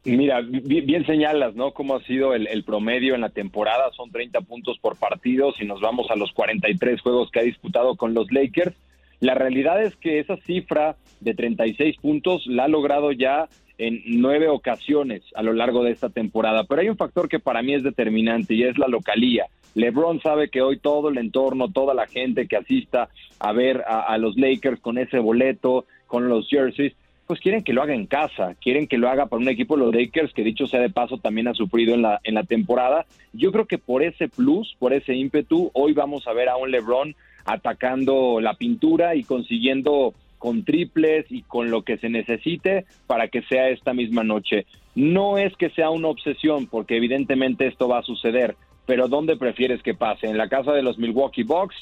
Mira, bien, señalas, ¿no? Cómo ha sido el, el, promedio en la temporada. Son 30 puntos por partido. Si nos vamos a los 43 juegos que ha disputado con los Lakers, la realidad es que esa cifra de 36 puntos la ha logrado ya en nueve ocasiones a lo largo de esta temporada. Pero hay un factor que para mí es determinante y es la localía. LeBron sabe que hoy todo el entorno, toda la gente que asista a ver a, los Lakers con ese boleto, con los jerseys, pues quieren que lo haga en casa, quieren que lo haga para un equipo de los Lakers que dicho sea de paso también ha sufrido en la, en la temporada. Yo creo que por ese plus, por ese ímpetu, hoy vamos a ver a un LeBron atacando la pintura y consiguiendo con triples y con lo que se necesite para que sea esta misma noche. No es que sea una obsesión, porque evidentemente esto va a suceder, pero ¿dónde prefieres que pase? ¿En la casa de los Milwaukee Bucks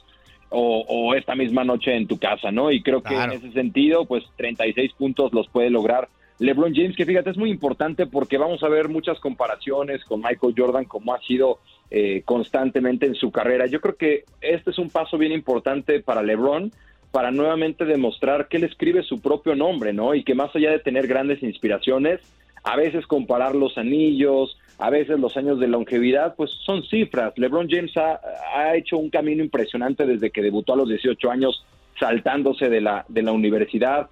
o, esta misma noche en tu casa, no? Y creo que en ese sentido, pues 36 puntos los puede lograr LeBron James, que fíjate, es muy importante porque vamos a ver muchas comparaciones con Michael Jordan, como ha sido eh, constantemente en su carrera. Yo creo que este es un paso bien importante para LeBron, para nuevamente demostrar que él escribe su propio nombre, ¿no? Y que más allá de tener grandes inspiraciones, a veces comparar los anillos, a veces los años de longevidad, pues son cifras. LeBron James ha, ha hecho un camino impresionante desde que debutó a los 18 años saltándose de la, de la universidad.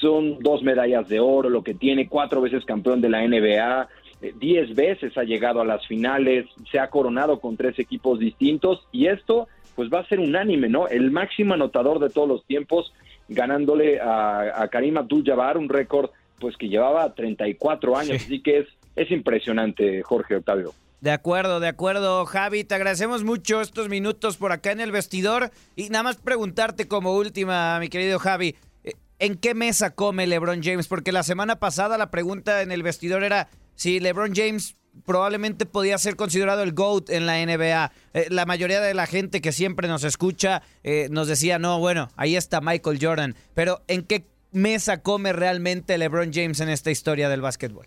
Son dos medallas de oro, lo que tiene, cuatro veces campeón de la NBA, eh, diez veces ha llegado a las finales, se ha coronado con tres equipos distintos y esto pues va a ser unánime, ¿no? El máximo anotador de todos los tiempos ganándole a, a Karim Abdul-Jabbar un récord pues que llevaba 34 años, así que es, es impresionante, Jorge Octavio. De acuerdo, de acuerdo, Javi. Te agradecemos mucho estos minutos por acá en el vestidor. Y nada más preguntarte como última, mi querido Javi, eh, ¿en qué mesa come LeBron James? Porque la semana pasada la pregunta en el vestidor era si LeBron James probablemente podía ser considerado el GOAT en la NBA. Eh, la mayoría de la gente que siempre nos escucha eh, nos decía, no, bueno, ahí está Michael Jordan. Pero ¿en qué mesa come realmente LeBron James en esta historia del básquetbol?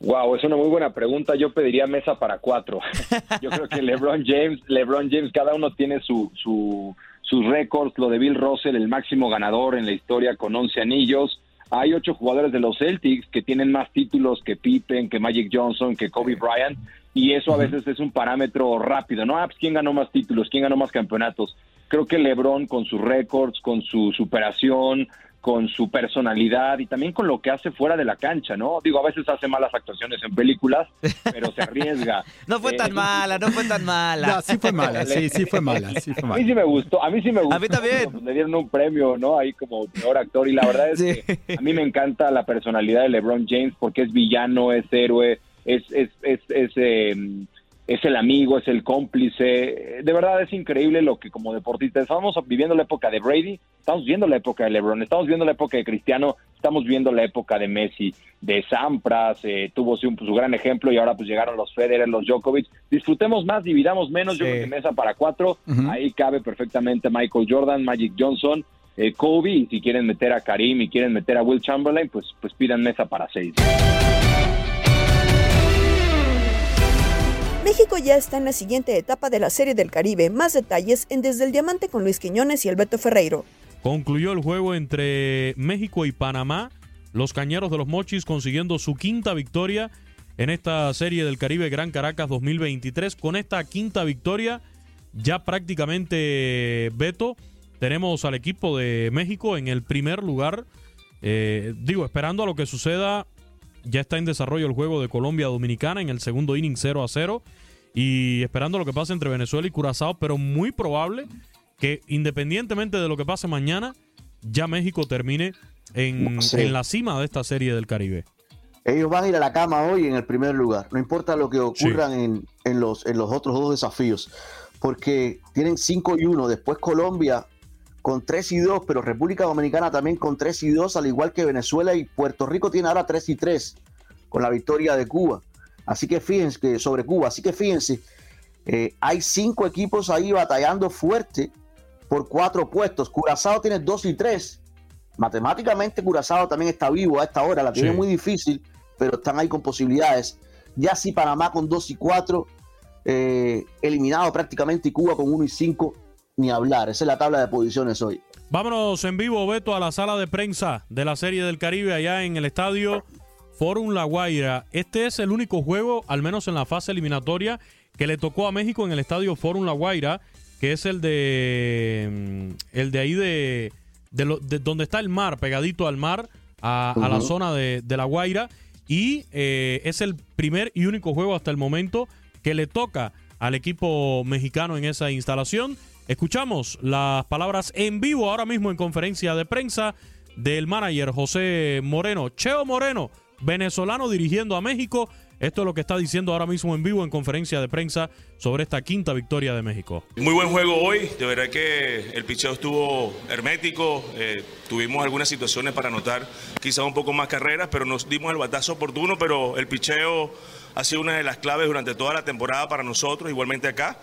Wow, es una muy buena pregunta. Yo pediría mesa para cuatro. Yo creo que LeBron James, LeBron James, cada uno tiene su, su, sus récords. Lo de Bill Russell, el máximo ganador en la historia con 11 anillos. Hay ocho jugadores de los Celtics que tienen más títulos que Pippen, que Magic Johnson, que Kobe Bryant. Y eso a veces es un parámetro rápido, ¿no? Ah, pues, ¿quién ganó más títulos? ¿Quién ganó más campeonatos? Creo que LeBron con sus récords, con su superación, con su personalidad y también con lo que hace fuera de la cancha, ¿no? Digo, a veces hace malas actuaciones en películas, pero se arriesga. no fue tan Eh, mala, no fue tan mala. No, sí fue mala, sí, sí fue mala, sí fue A mala. mí sí me gustó, a mí sí me gustó. A mí también. Le dieron un premio, ¿no? Ahí como peor actor y la verdad es que a mí me encanta la personalidad de LeBron James porque es villano, es héroe, es es es es, eh, es el amigo, es el cómplice. De verdad es increíble lo que como deportista estamos viviendo la época de Brady, estamos viendo la época de LeBron, estamos viendo la época de Cristiano, estamos viendo la época de Messi, de Sampras, eh, tuvo su, su gran ejemplo y ahora pues llegaron los Federer, los Djokovic. Disfrutemos más, dividamos menos, yo creo que mesa para cuatro, ahí cabe perfectamente Michael Jordan, Magic Johnson, eh, Kobe, y si quieren meter a Karim y quieren meter a Will Chamberlain, pues, pues pidan mesa para seis. México ya está en la siguiente etapa de la Serie del Caribe. Más detalles en Desde el Diamante con Luis Quiñones y el Beto Ferreiro. Concluyó el juego entre México y Panamá. Los Cañeros de los Mochis consiguiendo su quinta victoria en esta serie del Caribe Gran Caracas 2023. Con esta quinta victoria, ya prácticamente Beto, tenemos al equipo de México en el primer lugar. Eh, digo, esperando a lo que suceda, ya está en desarrollo el juego de Colombia-Dominicana en el segundo inning 0 a 0. Y esperando lo que pase entre Venezuela y Curazao, pero muy probable que independientemente de lo que pase mañana, ya México termine en, Sí. en la cima de esta serie del Caribe. Ellos van a ir a la cama hoy en el primer lugar, no importa lo que ocurran en, en los, en los otros dos desafíos, porque tienen 5 y 1, después Colombia con 3 y 2, pero República Dominicana también con 3 y 2, al igual que Venezuela y Puerto Rico tiene ahora 3 y 3 con la victoria de Cuba. Así que fíjense que sobre Cuba, así que fíjense, eh, hay cinco equipos ahí batallando fuerte por cuatro puestos. Curazao tiene 2 y 3. Matemáticamente Curazao también está vivo a esta hora, la tiene Sí. muy difícil, pero están ahí con posibilidades. Ya sí Panamá con 2 y 4, eh, eliminado prácticamente y Cuba con 1 y 5, ni hablar. Esa es la tabla de posiciones hoy. Vámonos en vivo, Beto, a la sala de prensa de la Serie del Caribe allá en el estadio Forum La Guaira. Este es el único juego, al menos en la fase eliminatoria, que le tocó a México en el estadio Forum La Guaira, que es el de mm, el de ahí de, de, lo- de donde está el mar, pegadito al mar, a, a la zona de, de La Guaira. Y eh, es el primer y único juego hasta el momento que le toca al equipo mexicano en esa instalación. Escuchamos las palabras en vivo ahora mismo en conferencia de prensa del manager José Moreno. Cheo Moreno, venezolano dirigiendo a México. Esto es lo que está diciendo ahora mismo en vivo en conferencia de prensa sobre esta quinta victoria de México. Muy buen juego hoy, de verdad que el picheo estuvo hermético, eh, tuvimos algunas situaciones para anotar quizás un poco más carreras, pero nos dimos el batazo oportuno, pero el picheo ha sido una de las claves durante toda la temporada para nosotros, igualmente acá,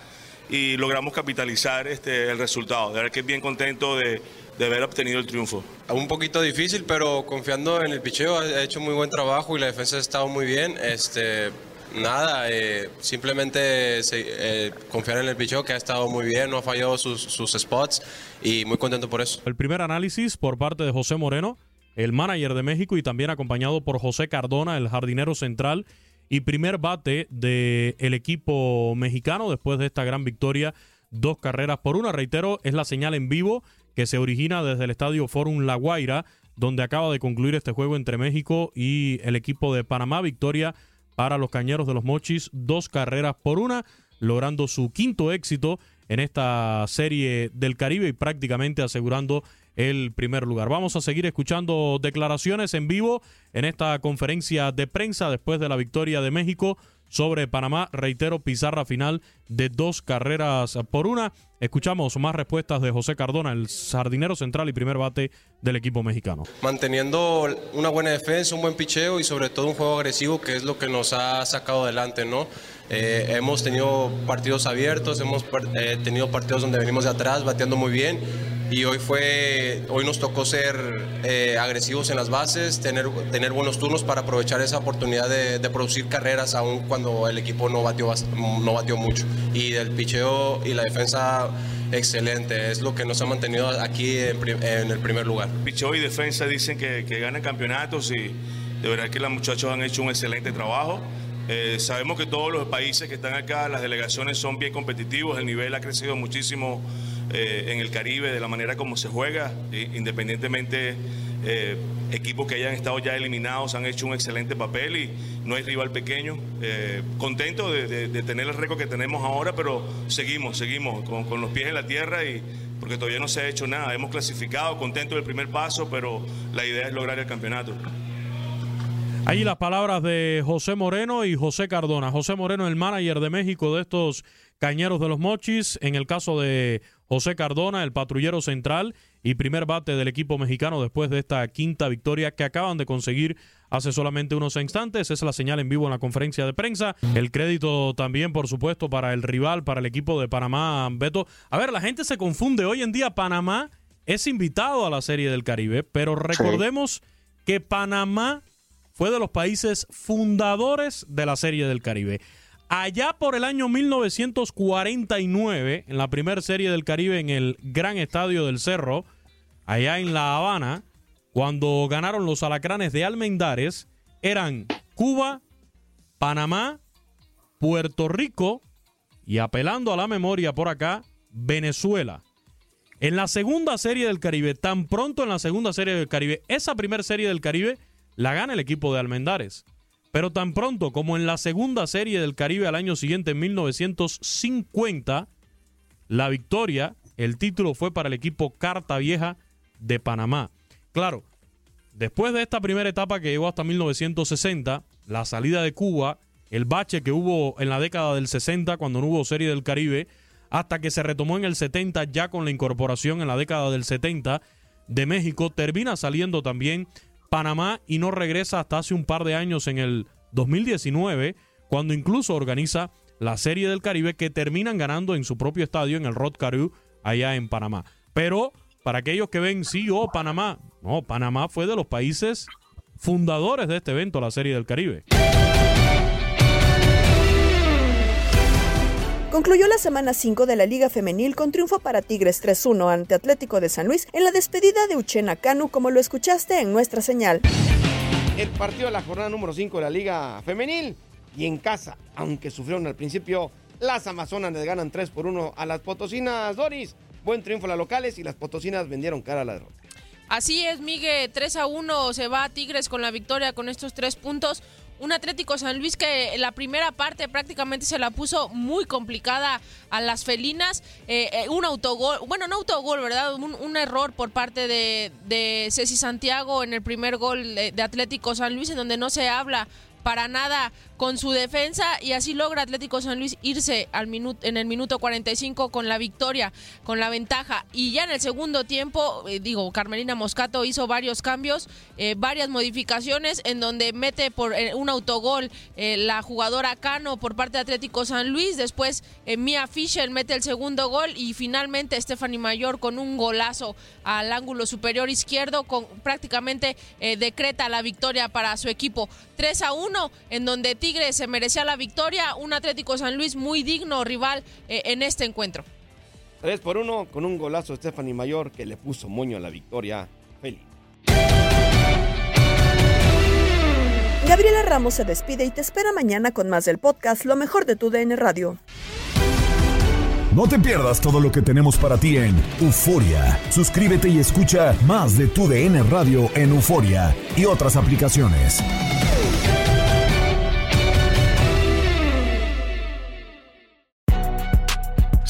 y logramos capitalizar este, el resultado. De verdad que bien contento de, de haber obtenido el triunfo. Un poquito difícil, pero confiando en el picheo, ha hecho muy buen trabajo y la defensa ha estado muy bien. Este, nada, eh, simplemente se- eh, confiar en el picheo que ha estado muy bien, no ha fallado sus, sus spots y muy contento por eso. El primer análisis por parte de José Moreno, el manager de México y también acompañado por José Cardona, el jardinero central y primer bate del equipo mexicano después de esta gran victoria, dos carreras por una. Reitero, es la señal en vivo que se origina desde el estadio Forum La Guaira, donde acaba de concluir este juego entre México y el equipo de Panamá. Victoria para los Cañeros de los Mochis, dos carreras por una, logrando su quinto éxito en esta serie del Caribe y prácticamente asegurando el primer lugar. Vamos a seguir escuchando declaraciones en vivo en esta conferencia de prensa después de la victoria de México sobre Panamá. Reitero, pizarra final de dos carreras por una. Escuchamos más respuestas de José Cardona, el sardinero central y primer bate del equipo mexicano. Manteniendo una buena defensa, un buen picheo y sobre todo un juego agresivo que es lo que nos ha sacado adelante, ¿no? Eh, hemos tenido partidos abiertos, hemos eh, tenido partidos donde venimos de atrás bateando muy bien y hoy fue hoy nos tocó ser eh, agresivos en las bases tener tener buenos turnos para aprovechar esa oportunidad de, producir carreras aun cuando el equipo no batió no batió mucho. Y del picheo y la defensa excelente es lo que nos ha mantenido aquí en, el primer lugar. Picheo y defensa dicen que, ganan campeonatos y de verdad que los muchachos han hecho un excelente trabajo. Eh, sabemos que todos los países que están acá, las delegaciones son bien competitivos, el nivel ha crecido muchísimo eh, en el Caribe de la manera como se juega, independientemente eh, equipos que hayan estado ya eliminados han hecho un excelente papel y no hay rival pequeño. Eh, contento de, tener el récord que tenemos ahora, pero seguimos, seguimos con, con, los pies en la tierra y porque todavía no se ha hecho nada. Hemos clasificado, contento del primer paso, pero la idea es lograr el campeonato. Ahí las palabras de José Moreno y José Cardona. José Moreno, el manager de México de estos Cañeros de los Mochis. En el caso de José Cardona, el patrullero central y primer bate del equipo mexicano después de esta quinta victoria que acaban de conseguir hace solamente unos instantes. Es la señal en vivo en la conferencia de prensa. El crédito también, por supuesto, para el rival, para el equipo de Panamá, Beto. A ver, la gente se confunde. Hoy en día Panamá es invitado a la Serie del Caribe, pero recordemos que Panamá fue de los países fundadores de la Serie del Caribe. Allá por el año 1949, en la primera Serie del Caribe en el Gran Estadio del Cerro, allá en La Habana, cuando ganaron los alacranes de Almendares, eran Cuba, Panamá, Puerto Rico y apelando a la memoria por acá, Venezuela. En la segunda serie del Caribe, tan pronto en la segunda serie del Caribe, esa primera serie del Caribe la gana el equipo de Almendares. Pero tan pronto como en la segunda serie del Caribe al año siguiente, en 1950, la victoria, el título fue para el equipo Carta Vieja de Panamá. Claro, después de esta primera etapa que llegó hasta 1960, la salida de Cuba, el bache que hubo en la década del 60 cuando no hubo serie del Caribe, hasta que se retomó en el 70 ya con la incorporación en la década del 70 de México, termina saliendo también Panamá y no regresa hasta hace un par de años en el 2019, cuando incluso organiza la Serie del Caribe que terminan ganando en su propio estadio en el Rod Caru allá en Panamá. Pero para aquellos que ven, sí, oh, Panamá, no, Panamá fue de los países fundadores de este evento, la Serie del Caribe. Concluyó la semana 5 de la Liga Femenil con triunfo para Tigres 3-1 ante Atlético de San Luis en la despedida de Uchena Canu, como lo escuchaste en nuestra señal. El partido de la jornada número 5 de la Liga Femenil y en casa, aunque sufrieron al principio, las Amazonas les ganan 3 por 1 a las Potosinas Doris. Buen triunfo a las locales y las Potosinas vendieron cara a la derrota. Así es, Miguel, 3 a 1 se va a Tigres con la victoria con estos tres puntos un Atlético San Luis que la primera parte prácticamente se la puso muy complicada a las felinas. Eh, eh, un autogol, bueno, no autogol, ¿verdad? Un, error por parte de, de, Ceci Santiago en el primer gol de Atlético San Luis, en donde no se habla para nada con su defensa y así logra Atlético San Luis irse al minuto, en el minuto 45 con la victoria, con la ventaja. Y ya en el segundo tiempo, eh, digo, Carmelina Moscato hizo varios cambios, eh, varias modificaciones en donde mete por eh, un autogol la jugadora Cano por parte de Atlético San Luis, después Mia Fischer mete el segundo gol y finalmente Stephanie Mayor con un golazo al ángulo superior izquierdo con prácticamente decreta la victoria para su equipo 3 a 1 en donde Tigres se merecía la victoria, un Atlético San Luis muy digno rival eh, en este encuentro. 3 por 1 con un golazo Stephanie Mayor que le puso moño a la victoria. Feliz. Gabriela Ramos se despide y te espera mañana con más del podcast Lo mejor de tu DN Radio. No te pierdas todo lo que tenemos para ti en Euforia. Suscríbete y escucha más de tu DN Radio en Euforia y otras aplicaciones.